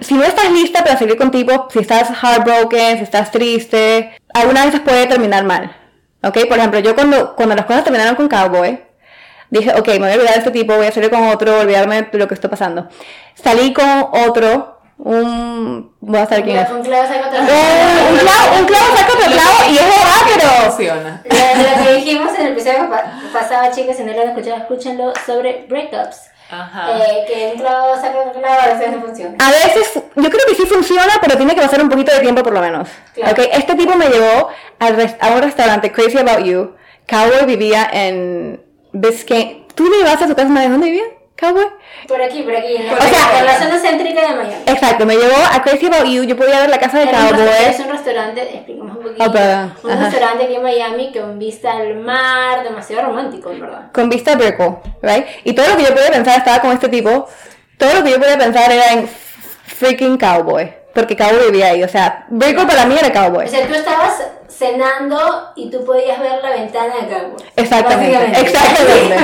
si no estás lista para salir con tipos, si estás heartbroken, si estás triste, algunas veces puede terminar mal. ¿Ok? Por ejemplo, yo cuando, cuando las cosas terminaron con Cowboy, dije, ok, me voy a olvidar de este tipo, voy a salir con otro, olvidarme de lo que está pasando. Salí con otro, un... Voy a saber quién es. Un clavo saca otra Eh, un clavo, un clavo saca otro clavo y es verdad, pero... Funciona. Lo, lo que dijimos en el episodio pa- pasado, chicas, si no lo han escuchado, escúchenlo sobre breakups. Ajá. Eh, que un clavo saca un clavo, a veces no funciona. A veces, yo creo que sí funciona, pero tiene que pasar un poquito de tiempo por lo menos. Claro. Ok, Este tipo me llevó al res- a un restaurante, Crazy About You. Cowboy vivía en Biscayne. ¿Tú me llevaste a su casa? ¿De dónde vivía? Cowboy. Por aquí, por aquí, en la, Por aquí. en la zona céntrica de Miami. Exacto, me llevó a Crazy About You. Yo podía ver la casa de restaurante- Es Cowboy. un restaurante, expliquemos un poquito. Oh, perdón. Un Ajá. restaurante aquí en Miami con vista al mar, demasiado romántico, en verdad. Con vista a Brickell, right? Y todo lo que yo podía pensar estaba con este tipo. Todo lo que yo podía pensar era en freaking Cowboy. Porque Cowboy vivía ahí. O sea, Brickell para mí era Cowboy. O sea, tú estabas cenando y tú podías ver la ventana de Cowboy. Exactamente, exactamente.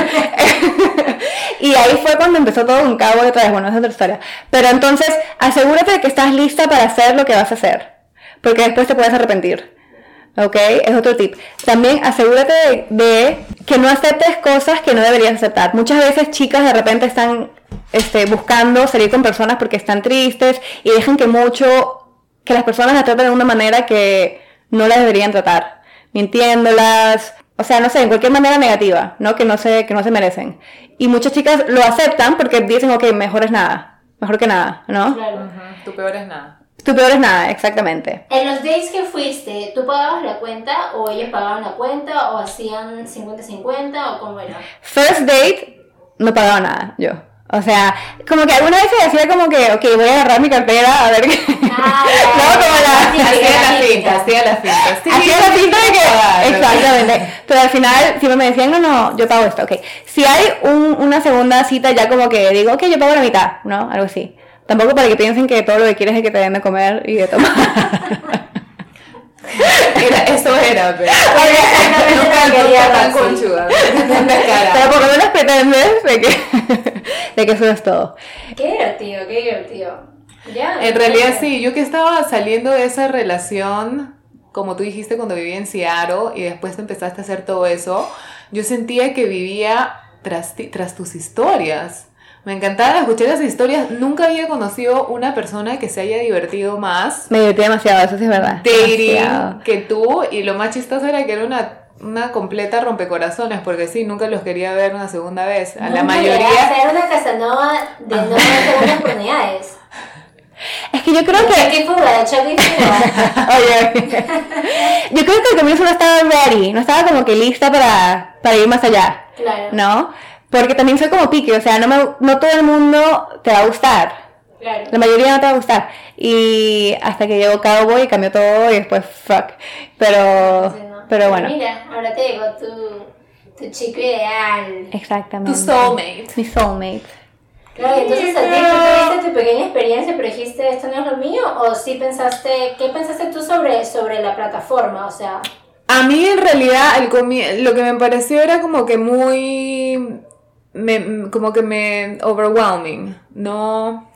y ahí fue cuando empezó todo un cabo otra vez, bueno, es otra historia. Pero entonces, asegúrate de que estás lista para hacer lo que vas a hacer, porque después te puedes arrepentir. ¿Ok? Es otro tip. También asegúrate de, de que no aceptes cosas que no deberías aceptar. Muchas veces chicas de repente están este, buscando salir con personas porque están tristes y dejan que mucho, que las personas las traten de una manera que no las deberían tratar, mintiéndolas, o sea, no sé, en cualquier manera negativa, ¿no? Que no se, que no se merecen. Y muchas chicas lo aceptan porque dicen, ok, mejor es nada, mejor que nada, ¿no? Claro. Ujú, Tu peor es nada. Tu peor es nada, exactamente. En los dates que fuiste, ¿tú pagabas la cuenta o ellos pagaban la cuenta o hacían 50-50 o cómo era? First date, no pagaba nada, yo. O sea, como que alguna vez se decía como que, ok, voy a agarrar mi cartera a ver qué... Ah, no, como la... Hacía ya, la ya. finta, hacía la finta. Sí, Hacía la pinta de que... Exactamente. Pero al final siempre me decían, no, no, yo pago esto, ok. Si hay un- una segunda cita, ya como que digo, ok, yo pago la mitad, ¿no? Algo así. Tampoco para que piensen que todo lo que quieres es que te den de comer y de tomar. Era- eso era, pero. Nunca, que quería tan conchuda. Pero por lo menos pretendes de que, de que eso es todo. Qué divertido, qué divertido. Ya. En realidad sí, yo que estaba saliendo de esa relación, como tú dijiste cuando viví en Seattle y después te empezaste a hacer todo eso, yo sentía que vivía tras, ti- tras tus historias. Me encantaba escuchar esas historias. Nunca había conocido una persona que se haya divertido más Me divertí demasiado, eso sí es verdad. Dating que tú y lo más chistoso era que era una, una completa rompecorazones porque sí, nunca los quería ver una segunda vez. A la mayoría... llegaste a ser una Casanova de no segundas oportunidades. Es que yo creo que... Chucky fuga, Chucky fuga. Oye, yo creo que al comienzo no estaba ready, no estaba como que lista para, para ir más allá, Claro. ¿no? Porque también soy como pique, o sea, no, me, no todo el mundo te va a gustar, Claro. la mayoría no te va a gustar. Y hasta que llegó Cowboy cambió todo y después fuck. Pero, Sí, ¿no? pero bueno, Mira, ahora te llegó tu, tu chico ideal. exactamente. Tu soulmate. Mi soulmate. Claro, y entonces a ti tú tuviste tu pequeña experiencia, pero dijiste esto no es lo mío, o sí pensaste, ¿qué pensaste tú sobre, sobre la plataforma? O sea, A mí en realidad el comi- lo que me pareció era como que muy... me- como que me... overwhelming. No...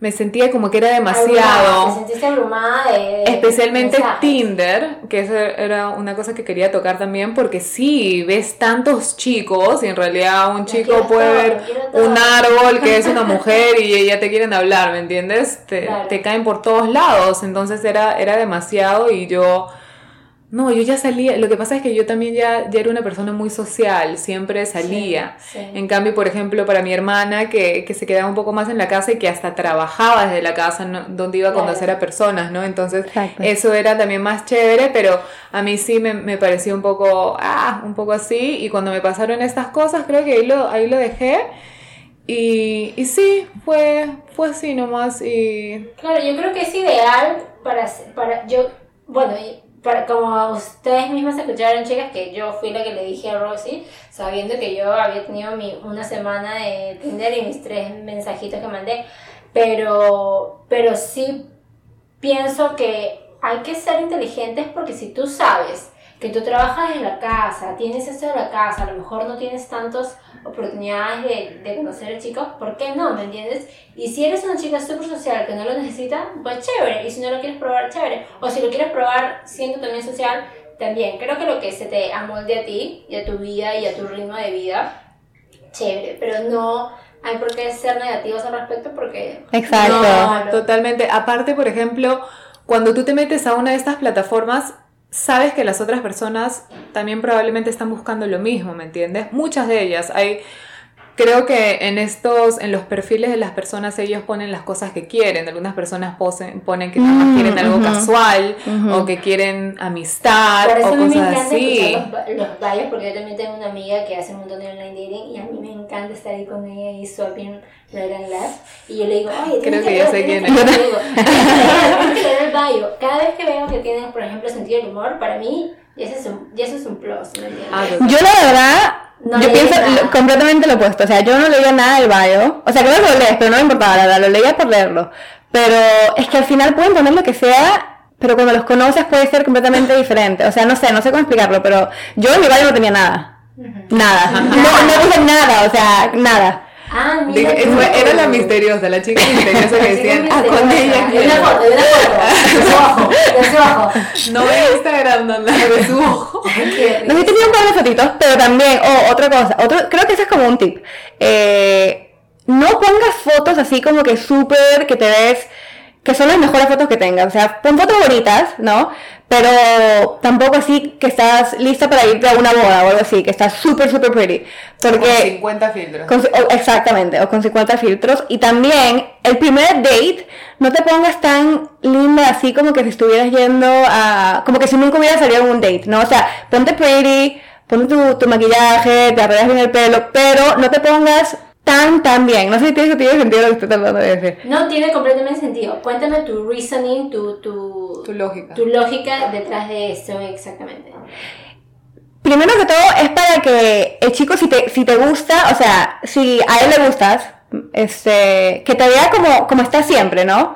Me sentía como que era abrumada, demasiado. te sentiste abrumada de... de Especialmente. Tinder, que esa era una cosa que quería tocar también, porque sí, ves tantos chicos y en realidad un chico puede todo, ver un árbol que es una mujer y ya te quieren hablar, ¿me entiendes? Te, Claro. te caen por todos lados, entonces era, era demasiado y yo... No, yo ya salía, lo que pasa es que yo también ya, ya era una persona muy social, siempre salía. Sí, sí. En cambio, por ejemplo, para mi hermana, que, que se quedaba un poco más en la casa y que hasta trabajaba desde la casa, ¿no? donde iba a conocer a personas, ¿no? Entonces, Exacto. eso era también más chévere, pero a mí sí me, me pareció un poco, ah, un poco así. Y cuando me pasaron estas cosas, creo que ahí lo, ahí lo dejé. Y, y sí, fue, fue así nomás. Y Claro, yo creo que es ideal para, para yo, bueno, y como ustedes mismas escucharon, chicas, que yo fui la que le dije a Rosy, sabiendo que yo había tenido mi, una semana de Tinder y mis tres mensajitos que mandé, pero, pero sí pienso que hay que ser inteligentes porque si tú sabes que tú trabajas en la casa, tienes esto de la casa, a lo mejor no tienes tantas oportunidades de, de conocer a chicos, ¿por qué no? ¿Me entiendes? Y si eres una chica súper social que no lo necesita, pues chévere. Y si no lo quieres probar, chévere. O si lo quieres probar siendo también social, también. Creo que lo que se te amolde a ti y a tu vida y a tu ritmo de vida, chévere. Pero no hay por qué ser negativos al respecto porque... Exacto. No, Claro. totalmente. Aparte, por ejemplo, cuando tú te metes a una de estas plataformas, sabes que las otras personas también probablemente están buscando lo mismo, ¿me entiendes? Muchas de ellas. Hay, creo que en estos, en los perfiles de las personas, ellos ponen las cosas que quieren. Algunas personas posen- ponen que Mm, quieren algo ujú. casual, Ujú. o que quieren amistad, Por eso o mí me cosas encanta así. los, los bios, porque yo también tengo una amiga que hace un montón de online dating y a mí me encanta estar ahí con ella y swapping right and left. Y yo le digo, oye, Creo que ver, sé quién es. bio. Cada vez que veo que tienes, por ejemplo, sentido del humor, para mí, ya eso es un, ya eso es un plus, ¿me entiendes? Ah. Yo la verdad, No yo pienso lo- completamente lo opuesto. O sea, yo no leía nada del bio. O sea, creo que lo lees, pero no me importaba, la verdad, lo leía por leerlo. Pero es que al final pueden poner lo que sea, pero cuando los conoces puede ser completamente diferente. O sea, no sé, no sé cómo explicarlo, pero yo en mi bio no tenía nada. Nada. No, no dije nada, o sea, nada. Ah, mira. fue- era la misteriosa, la chica misteriosa que decían, ah, con ella Y una quiero. foto, y una foto. De su ojo, de su ojo. No en Instagram, no, la de su ojo. No, sí tenía un par de fotitos, pero también, oh, otra cosa, otro, creo que ese es como un tip. Eh, no pongas fotos así como que súper, que te ves, que son las mejores fotos que tengas. O sea, pon fotos bonitas, ¿no? Pero tampoco así que estás lista para irte a una boda o algo así, que estás súper, súper pretty. Con Porque... 50 filtros. Con- o- exactamente, o con 50 filtros. Y también, el primer date, no te pongas tan linda así como que si estuvieras yendo a... Como que si nunca hubieras salido en un date, ¿no? O sea, ponte pretty, ponte tu, tu maquillaje, te arreglas bien el pelo, pero no te pongas tan, tan bien. No sé si tiene, tiene sentido lo que estoy tratando de decir. No tiene completamente sentido. Cuéntame tu reasoning, tu, tu, Tu lógica. tu lógica detrás de esto exactamente. Primero que todo es para que el chico, si te, si te gusta, o sea, si a él le gustas, este, que te vea como, como está siempre, ¿no?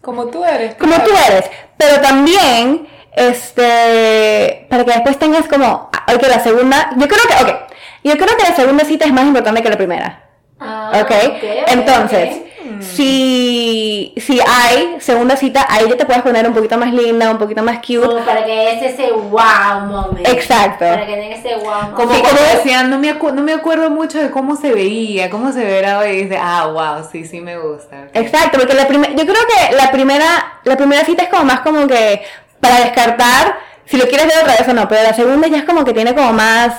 Como tú eres. como claro. tú eres, pero también, este, para que después tengas como, ok, la segunda, yo creo que, ok, yo creo que la segunda cita es más importante que la primera, Ah, ok, entonces, si, si hay segunda cita, ahí ya te puedes poner un poquito más linda, un poquito más cute, Como para que es ese wow moment. Exacto. Para que tenga ese wow moment. Como Sí, cuando como- decían, no me, acu- no me acuerdo mucho de cómo se veía, cómo se verá hoy. Y dice, ah, wow, sí, sí me gusta. exacto, porque la primera, yo creo que la primera, la primera cita es como más como que para descartar si lo quieres ver otra vez o no, pero la segunda ya es como que tiene como más,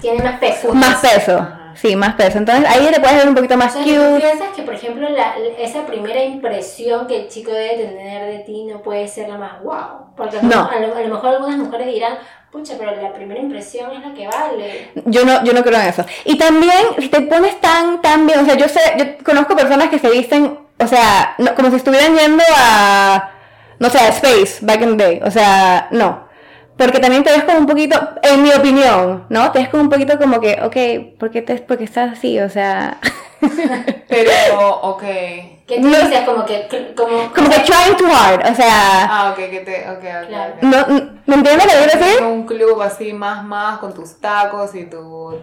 Tiene más peso. más peso, sí, más peso, entonces ahí te puedes ver un poquito más O sea, ¿tú cute. piensas que, por ejemplo, la, esa primera impresión que el chico debe tener de ti no puede ser la más wow? Porque a lo- No. a, lo, a lo mejor algunas mujeres dirán, pucha, pero la primera impresión es la que vale. Yo no, yo no creo en eso. Y también, si te pones tan, tan bien, o sea, yo sé, yo conozco personas que se visten, o sea, no- como si estuvieran yendo a, no sé, a Space, back in the day. O sea, no. Porque también te ves como un poquito, en mi opinión, ¿no? Te ves como un poquito como que, ok, ¿por qué, te, por qué estás así? O sea, Pero, ok. ¿Qué tú No. dices? Como que, que- como, como que trying too hard. O sea, Ah, ok, que te, ok, ok. Claro. ok. no, ¿me entiendes lo que quiero decir? Un club así más, más, con tus tacos y tu...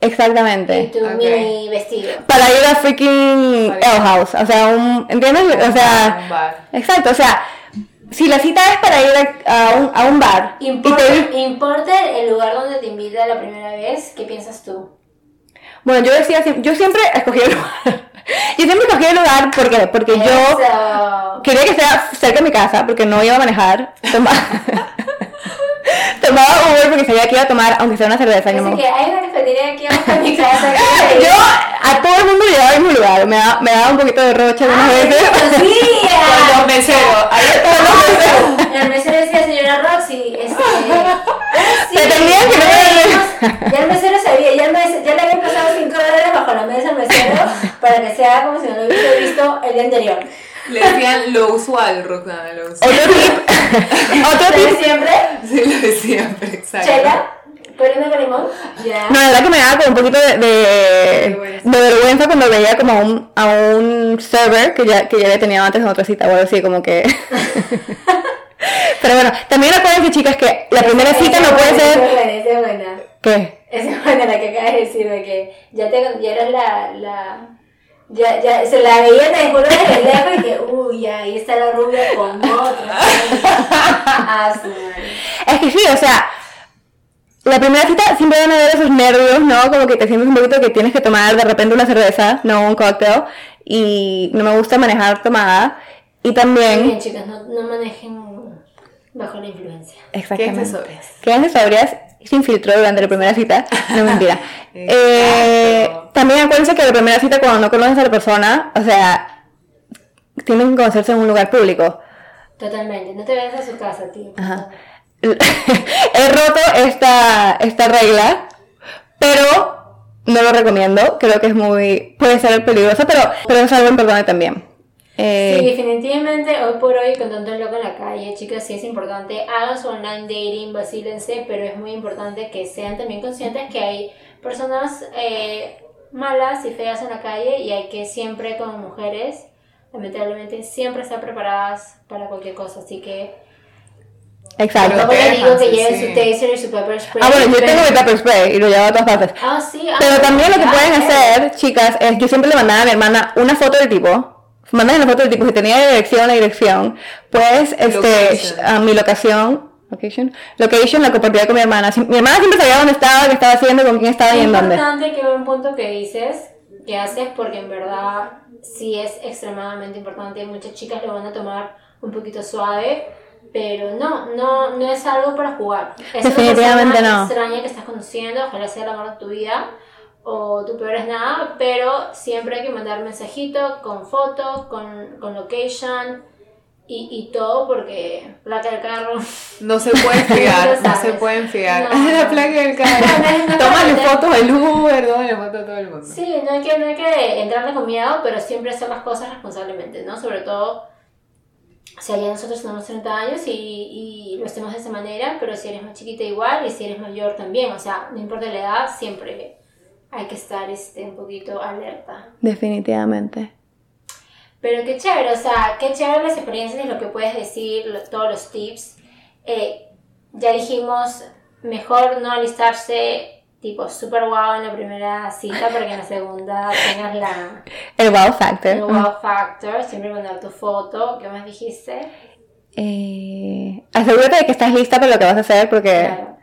y Exactamente. tu Ok. mini vestido. Para ir a freaking Ale House. O sea, un, ¿entiendes? O un sea, bar. Exacto, o sea, si la cita es para ir a, a un, a un bar ¿Importa, te- ¿Importa el lugar donde te invita la primera vez? ¿Qué piensas tú? bueno, yo decía, yo siempre escogí el lugar. yo siempre escogí el lugar porque, porque yo quería que sea cerca de mi casa porque no iba a manejar. Tomaba, tomaba Uber porque sabía que iba a tomar, aunque sea una cerveza. no Así me- que hay una cafetería aquí de mi casa. Yo a todo el mundo le llevaba al mismo lugar, me daba, me daba un poquito de roche algunas ¡Ay, veces. conocía! Con los meseros. Ahí está. El mesero decía, señora Roxy, este... sí, que leímos- Ya el mesero sabía, ya, el mesero, ya le habían pasado 5 dólares bajo la mesa al mesero para que sea como si no lo hubiese visto el día anterior. Le decían lo usual, Roxana, lo usual. Otro tip, otro ¿Pero tip siempre? Sí, lo de siempre, exacto. ¿Chela? ¿Corriendo con limón? Ya. No, la verdad que me daba como un poquito de, de, Vergüenza. de vergüenza cuando veía como a un, a un server que ya, que ya había tenido antes en otra cita o algo así, como que... Pero bueno, también acuérdense chicas que la primera cita no puede Esa es ser... buena, esa es buena. ¿Qué? Esa es buena la que acabas de decir, de que ya, te, ya eras la... la ya, ya, se la veía te juro desde lejos y que, uy, ahí está la rubia con otra. Ah. Es que sí, o sea, la primera cita siempre van a ver esos nervios, ¿no? Como que te sientes un poquito que tienes que tomar de repente una cerveza, no un cóctel. Y no me gusta manejar tomada. Y también... Bien, chicas, no, no manejen bajo la influencia. Exactamente. Quédense sobrias. Quédense sobrias sin filtro durante la primera cita. No mentira. eh, también acuérdense que la primera cita cuando no conoces a la persona, o sea, tienen que conocerse en un lugar público. Totalmente, no te vayas a su casa, tío. Ajá. He roto esta, esta regla, pero no lo recomiendo. Creo que es muy. puede ser peligroso, pero, pero es algo importante también. Eh, Sí, definitivamente hoy por hoy con tanto loco en la calle, chicas, sí es importante, hagan su online dating, vacílense, pero es muy importante que sean también conscientes que hay personas eh, malas y feas en la calle y hay que siempre como mujeres, lamentablemente, siempre estar preparadas para cualquier cosa, así que exacto. Pero- tampoco les digo que lleven sí. su taser y su pepper spray. Ah, bueno, yo tengo mi pepper spray y lo llevo a todas partes. Ah, sí, ah, Pero también lo que ah, pueden hacer, chicas, es yo siempre le mandaba a mi hermana una foto del tipo. Mandan la foto del tipo, si tenía dirección, la dirección. Pues, este, a mi locación, location, location la compartía con mi hermana. Mi hermana siempre sabía dónde estaba, qué estaba haciendo, con quién estaba y Es en dónde. importante que buen punto que dices, que haces, porque en verdad sí es extremadamente importante. Muchas chicas lo van a tomar un poquito suave, pero no, no, no es algo para jugar. Es una persona no. extraña que estás conociendo, ojalá sea el amor de tu vida, o tu peor es nada, pero siempre hay que mandar mensajito con foto, con, con location y, y todo, porque placa del carro. No se pueden fiar, Ya no se pueden fiar. No, la no. placa del No, no, carro. no, Tómale no. fotos del Uber, tómale fotos a todo el mundo. Sí, no hay, que, no hay que entrarle con miedo, pero siempre hacer las cosas responsablemente, ¿no? Sobre todo, o sea, ya nosotros tenemos 30 años y, y lo hacemos de esa manera, pero si eres más chiquita igual y si eres mayor también, o sea, no importa la edad, siempre hay que estar este, un poquito alerta. Definitivamente. Pero qué chévere, o sea, qué chévere las experiencias y lo que puedes decir, lo- todos los tips. Eh, ya dijimos, mejor no alistarse tipo super guau en la primera cita para que en la segunda tengas la, El wow factor. el wow factor, siempre mandar tu foto. ¿Qué más dijiste? Eh, asegúrate de que estás lista para lo que vas a hacer porque... Claro.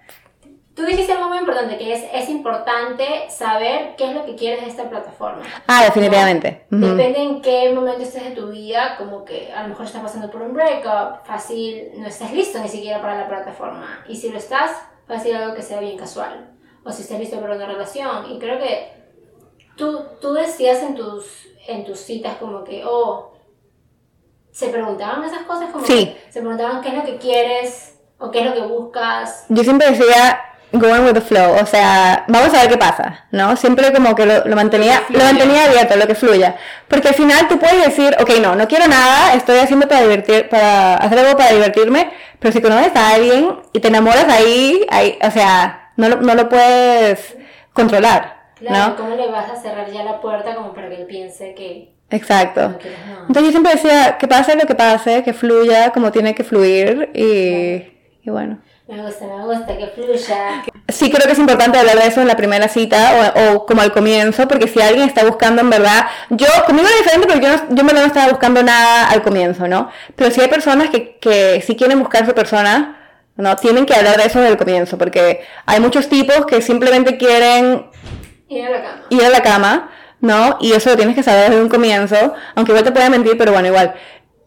Tú dijiste algo muy importante, que es, es importante saber qué es lo que quieres de esta plataforma. Ah, definitivamente. Ujú. Depende en qué momento estés de tu vida, como que a lo mejor estás pasando por un breakup, fácil, no estás listo ni siquiera para la plataforma. Y si lo estás, fácil algo que sea bien casual. O si estás listo para una relación. Y creo que tú, tú decías en tus, en tus citas como que, oh, se preguntaban esas cosas como Sí. que se preguntaban qué es lo que quieres o qué es lo que buscas. Yo siempre decía going with the flow, o sea, vamos a ver qué pasa, ¿no? Siempre como que lo, lo mantenía, Lo mantenía abierto, lo que fluya. Porque al final tú puedes decir, ok, no, no quiero nada, estoy haciendo para divertir, para hacer algo para divertirme, pero si conoces a alguien y te enamoras ahí, ahí o sea, no lo, no lo puedes controlar, Claro, ¿no? ¿cómo le vas a cerrar ya la puerta como para que él piense que Exacto. no quieres nada? Entonces yo siempre decía, que pase lo que pase, que fluya como tiene que fluir y, y bueno. Me gusta, me gusta, que fluya. Sí creo que es importante hablar de eso en la primera cita o, o como al comienzo, porque si alguien está buscando en verdad, yo, conmigo es diferente porque yo, no- yo en verdad no estaba buscando nada al comienzo, ¿no? Pero si hay personas que, que sí quieren buscar su persona, ¿no? Tienen que hablar de eso desde el comienzo, porque hay muchos tipos que simplemente quieren Ir a la cama. ir a la cama, ¿no? Y eso lo tienes que saber desde un comienzo, aunque igual te pueda mentir, pero bueno, igual.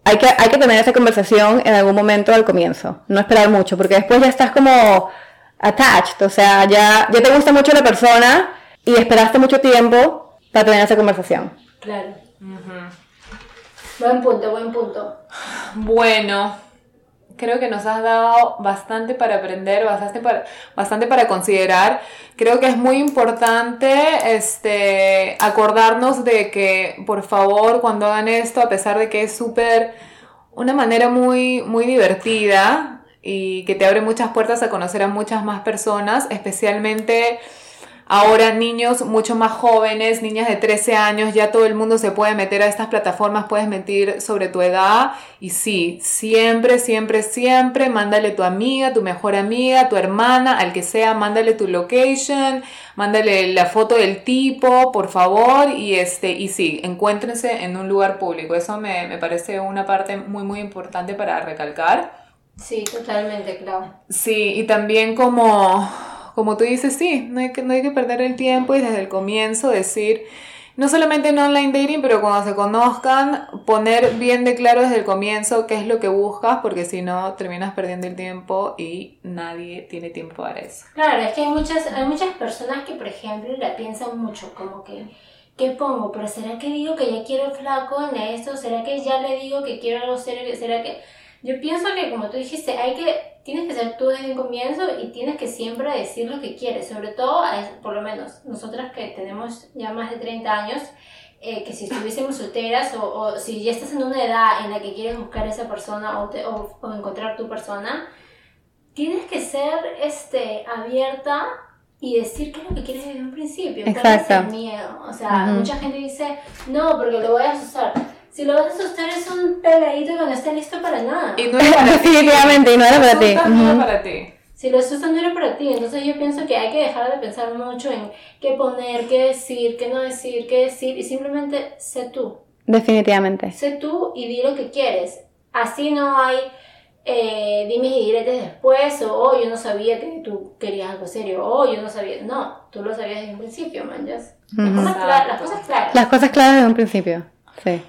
Hay que, hay que tener esa conversación en algún momento al comienzo, no esperar mucho, porque después ya estás como attached, o sea, ya, ya te gusta mucho la persona y esperaste mucho tiempo para tener esa conversación. Claro. Buen punto, buen punto. Bueno, creo que nos has dado bastante para aprender, bastante para, bastante para considerar. Creo que es muy importante este, acordarnos de que, por favor, cuando hagan esto, a pesar de que es súper, una manera muy, muy divertida y que te abre muchas puertas a conocer a muchas más personas, especialmente Ahora niños mucho más jóvenes, niñas de 13 años, ya todo el mundo se puede meter a estas plataformas, puedes meter sobre tu edad y sí, siempre, siempre, siempre, mándale tu amiga, tu mejor amiga, tu hermana, al que sea, mándale tu location, mándale la foto del tipo, por favor, y este, y sí, encuéntrense en un lugar público. Eso me, me parece una parte muy, muy importante para recalcar. Sí, totalmente, claro. Sí, y también como, como tú dices, sí, no hay, que, no hay que perder el tiempo y desde el comienzo decir, no solamente en online dating, pero cuando se conozcan, poner bien de claro desde el comienzo qué es lo que buscas, porque si no terminas perdiendo el tiempo y nadie tiene tiempo para eso. Claro, es que hay muchas, hay muchas personas que, por ejemplo, la piensan mucho, como que, ¿qué pongo? Pero ¿será que digo que ya quiero flaco en esto? ¿Será que ya le digo que quiero algo serio? ¿Será que...? Yo pienso que, como tú dijiste, hay que, tienes que ser tú desde el comienzo y tienes que siempre decir lo que quieres. Sobre todo, por lo menos, nosotras que tenemos ya más de 30 años, eh, que si estuviésemos solteras o, o, si ya estás en una edad en la que quieres buscar esa persona o, o, o encontrar tu persona, tienes que ser este, abierta y decir qué es lo que quieres desde un principio. Exacto. ¿Cuál es el miedo? O sea, mucha gente dice, no, porque lo voy a asustar. Si lo vas a asustar es un peladito que no está listo para nada. Y no era para ti. Definitivamente, y no era para ti. No era para ti. Si lo asustas no era para ti. Entonces yo pienso que hay que dejar de pensar mucho en qué poner, qué decir, qué no decir, qué decir. Y simplemente sé tú. Definitivamente. Sé tú y di lo que quieres. Así no hay eh, dimes y diretes después, o oh, yo no sabía que tú querías algo serio, o oh, yo no sabía. No, tú lo sabías desde un principio, manjas. Las, Ujú. cosas cla- las cosas claras. Las cosas claras desde un principio. Sí.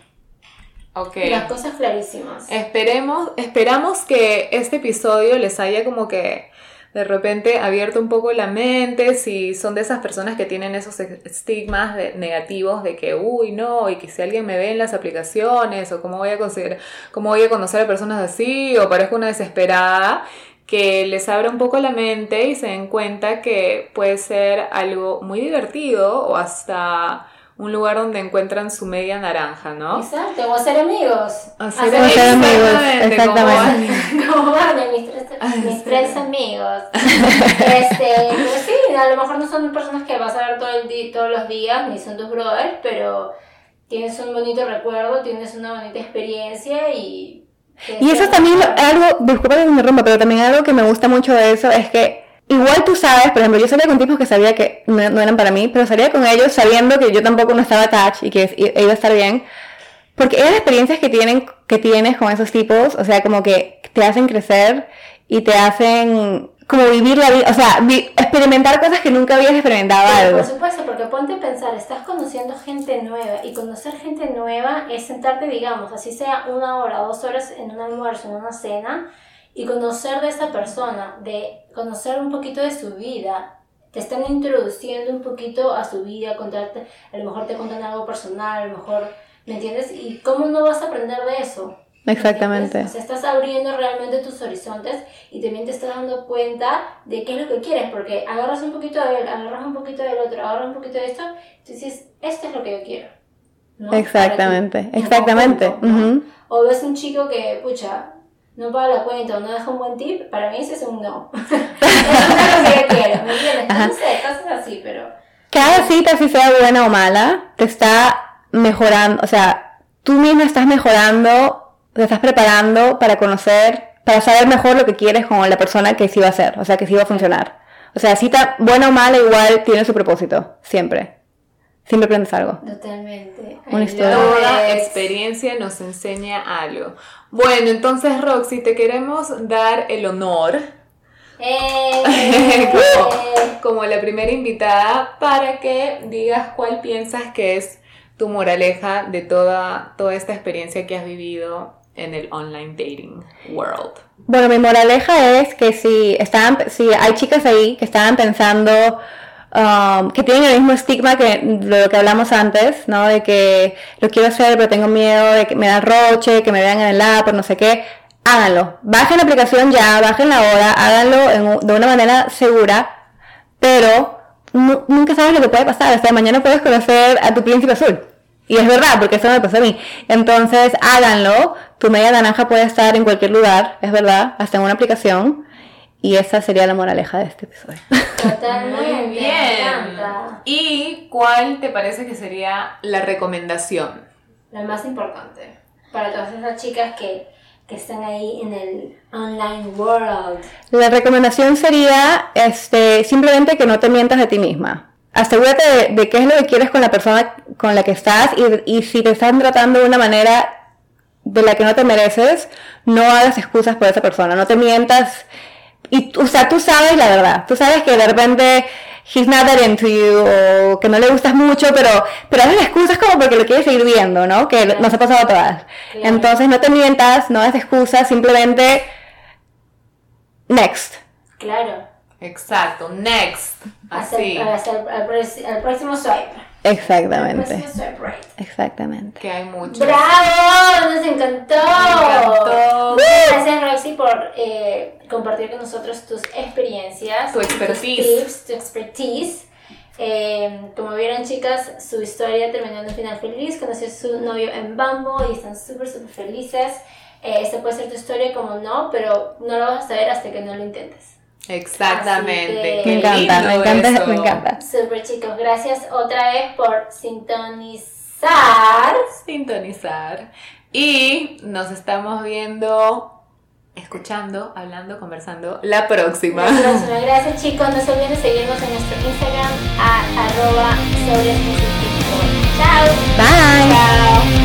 Las cosas clarísimas. Esperemos, esperamos que este episodio les haya como que de repente abierto un poco la mente, si son de esas personas que tienen esos estigmas de- negativos de que, uy, no, y que si alguien me ve en las aplicaciones, o cómo voy a considerar, cómo voy a conocer a personas así, o parezco una desesperada, que les abra un poco la mente y se den cuenta que puede ser algo muy divertido o hasta un lugar donde encuentran su media naranja, ¿no? Exacto, o hacer amigos. Hacer Hacer amigos, exactamente, como exactamente. Barney. Como Barney, mis tres, Ay, mis sí. tres amigos. Este, pero sí, a lo mejor no son personas que vas a ver todo el di- todos los días, ni son tus brothers, pero tienes un bonito recuerdo, tienes una bonita experiencia y... Y eso es también lo- algo, disculpa que me rompa, pero también algo que me gusta mucho de eso es que igual tú sabes, por ejemplo, yo salía con tipos que sabía que no, no eran para mí, pero salía con ellos sabiendo que yo tampoco no estaba attached y que iba a estar bien. Porque esas experiencias que, tienen, que tienes con esos tipos, o sea, como que te hacen crecer y te hacen como vivir la vida, o sea, vi- experimentar cosas que nunca habías experimentado algo. por supuesto, porque ponte a pensar, estás conociendo gente nueva y conocer gente nueva es sentarte, digamos, así sea una hora, dos horas en un almuerzo, en una cena y conocer de esa persona, de conocer un poquito de su vida. Te están introduciendo un poquito a su vida, contarte, a lo mejor te cuentan algo personal, a lo mejor, ¿me entiendes? ¿Y cómo no vas a aprender de eso? ¿Me Exactamente. O sea, estás abriendo realmente tus horizontes y también te estás dando cuenta de qué es lo que quieres, porque agarras un poquito de él, agarras un poquito del otro, agarras un poquito de esto, y dices, esto es lo que yo quiero. ¿no? Exactamente, exactamente. O ves un chico que, pucha, no paga la cuenta o no deja un buen tip, para mí ese es un no. eso no es lo que yo quiero, ¿me entiendes? Ajá. Sé, cosas así, pero... Cada cita, si sea buena o mala, te está mejorando, o sea, tú misma estás mejorando, te estás preparando para conocer, para saber mejor lo que quieres con la persona que sí va a ser, o sea, que sí va a funcionar. O sea, cita buena o mala igual tiene su propósito, siempre. Siempre aprendes algo. Totalmente. Una historia. Toda experiencia nos enseña algo. Bueno, entonces Roxy, te queremos dar el honor Eh, como, como la primera invitada para que digas cuál piensas que es tu moraleja de toda, toda esta experiencia que has vivido en el online dating world. Bueno, mi moraleja es que si estaban, si hay chicas ahí que estaban pensando um, que tienen el mismo estigma que lo que hablamos antes, ¿no? De que lo quiero hacer pero tengo miedo de que me da roche, que me vean en el app, o no sé qué, háganlo. Bajen la aplicación ya, bajen la hora, háganlo en de una manera segura, pero nu- nunca sabes lo que puede pasar. Hasta mañana puedes conocer a tu príncipe azul. Y es verdad, porque eso me pasó a mí. Entonces, háganlo. Tu media naranja puede estar en cualquier lugar, es verdad, hasta en una aplicación. Y esa sería la moraleja de este episodio. Totalmente. Muy bien. ¿Y cuál te parece que sería la recomendación? Lo más importante para todas esas chicas que, que están ahí en el online world. La recomendación sería este, simplemente que no te mientas de ti misma. Asegúrate de, de qué es lo que quieres con la persona con la que estás y, y si te están tratando de una manera de la que no te mereces, no hagas excusas por esa persona, no te mientas. Y, o sea, tú sabes la verdad, tú sabes que de repente he's not that into you o que no le gustas mucho, pero, pero haces excusas como porque lo quieres seguir viendo, ¿no? Que nos ha pasado a todas. Claro. Entonces no te mientas, no des excusas, simplemente next. Claro. Exacto, next. Así. hasta el, al próximo- al próximo swipe. Exactamente. Exactamente. Que hay muchos. ¡Bravo! ¡Nos encantó! Me encantó. Gracias, Roxy, por eh, compartir con nosotros tus experiencias, Tu tus expertise. tips, tu expertise. Eh, como vieron, chicas, su historia terminó en un final feliz. Conoció a su novio en Bumble y están súper, súper felices. Eh, esta puede ser tu historia, como no, pero no lo vas a saber hasta que no lo intentes. Exactamente. Que- Me encanta, me encanta, eso. me encanta. Super, chicos. Gracias otra vez por sintonizar. Sintonizar. Y nos estamos viendo, escuchando, hablando, conversando la próxima. La próxima. Gracias chicos, no se olviden de seguirnos en nuestro Instagram a arroba sobre Chao. Bye. Chao.